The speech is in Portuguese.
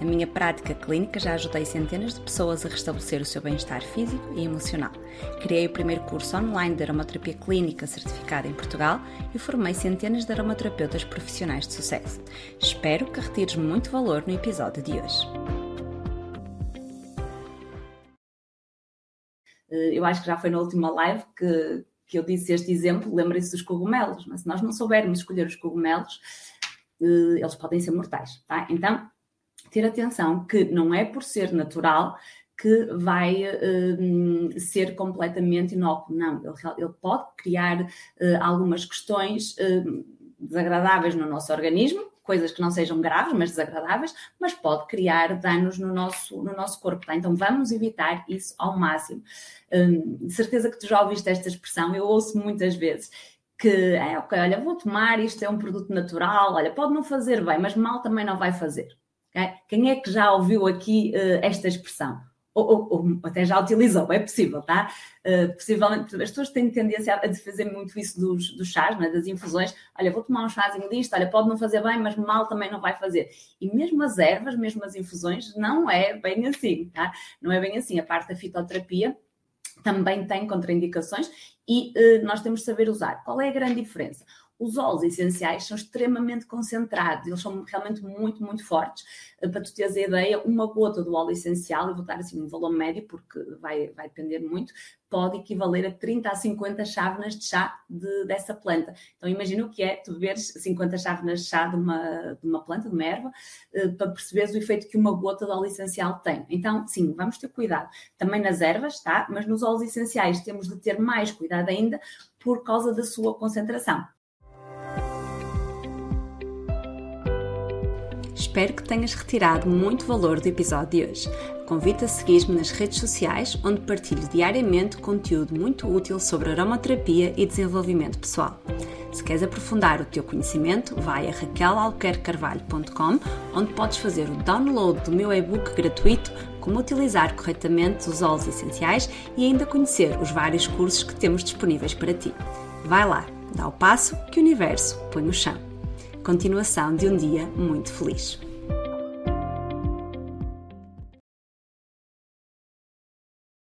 Na minha prática clínica já ajudei centenas de pessoas a restabelecer o seu bem-estar físico e emocional. Criei o primeiro curso online de aromaterapia clínica certificado em Portugal e formei centenas de aromaterapeutas profissionais de sucesso. Espero que retires muito valor no episódio de hoje. Eh, eu acho que já foi na última live que, que eu disse este exemplo, lembrem-se dos cogumelos, mas se nós não soubermos escolher os cogumelos, eh, eles podem ser mortais, tá? Então, ter atenção que não é por ser natural que vai uh, ser completamente inócuo. Não, ele, ele pode criar uh, algumas questões uh, desagradáveis no nosso organismo, coisas que não sejam graves, mas desagradáveis, mas pode criar danos no nosso, no nosso corpo. Tá? Então vamos evitar isso ao máximo. Hum, certeza que tu já ouviste esta expressão, eu ouço muitas vezes que é ok, olha, vou tomar, isto é um produto natural, olha, pode não fazer bem, mas mal também não vai fazer. Quem é que já ouviu aqui uh, esta expressão? Ou, ou, ou, até já utilizou, é possível, tá? Uh, possivelmente, as pessoas têm tendência a fazer muito isso dos, dos chás, né? das infusões. Olha, vou tomar um chazinho disto, olha, pode não fazer bem, mas mal também não vai fazer. E mesmo as ervas, mesmo as infusões, não é bem assim, tá? Não é bem assim. A parte da fitoterapia também tem contraindicações e uh, nós temos de saber usar. Qual é a grande diferença? Os óleos essenciais são extremamente concentrados, eles são realmente muito, muito fortes. Eh, para tu teres a ideia, uma gota do óleo essencial, eu vou dar assim um valor médio, porque vai, vai depender muito, pode equivaler a 30 a 50 chávenas de chá de, dessa planta. Então imagina o que é tu beberes 50 chávenas de chá de uma, de uma planta, de uma erva, eh, para perceberes o efeito que uma gota de óleo essencial tem. Então, sim, vamos ter cuidado. Também nas ervas, tá? Mas nos óleos essenciais temos de ter mais cuidado ainda por causa da sua concentração. Espero que tenhas retirado muito valor do episódio de hoje. Convido a seguir-me nas redes sociais, onde partilho diariamente conteúdo muito útil sobre aromaterapia e desenvolvimento pessoal. Se queres aprofundar o teu conhecimento, vai a raquelalquercarvalho.com, onde podes fazer o download do meu e-book gratuito Como utilizar corretamente os óleos essenciais e ainda conhecer os vários cursos que temos disponíveis para ti. Vai lá, dá o passo que o universo põe no chão continuação de um dia muito feliz.